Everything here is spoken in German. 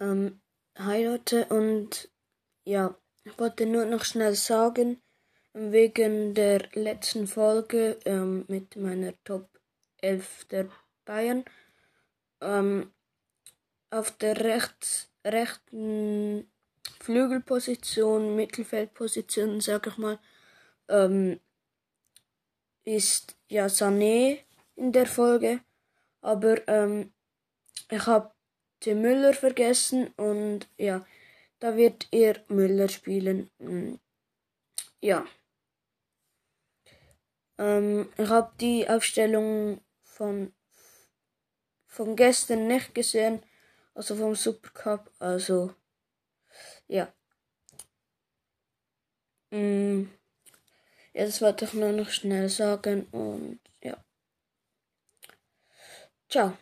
Ähm, Leute und ja, ich wollte nur noch schnell sagen, wegen der letzten Folge ähm, mit meiner Top 11 der Bayern. Ähm, auf der rechts, rechten Flügelposition, Mittelfeldposition, sag ich mal, ähm, ist ja Sané in der Folge. Aber ähm, ich habe Tim Müller vergessen und ja, da wird er Müller spielen. Mm, ja. Ähm, ich habe die Aufstellung von, von gestern nicht gesehen, also vom Supercup, also ja. Mm, ja, das wollte ich nur noch schnell sagen und ja. Ciao.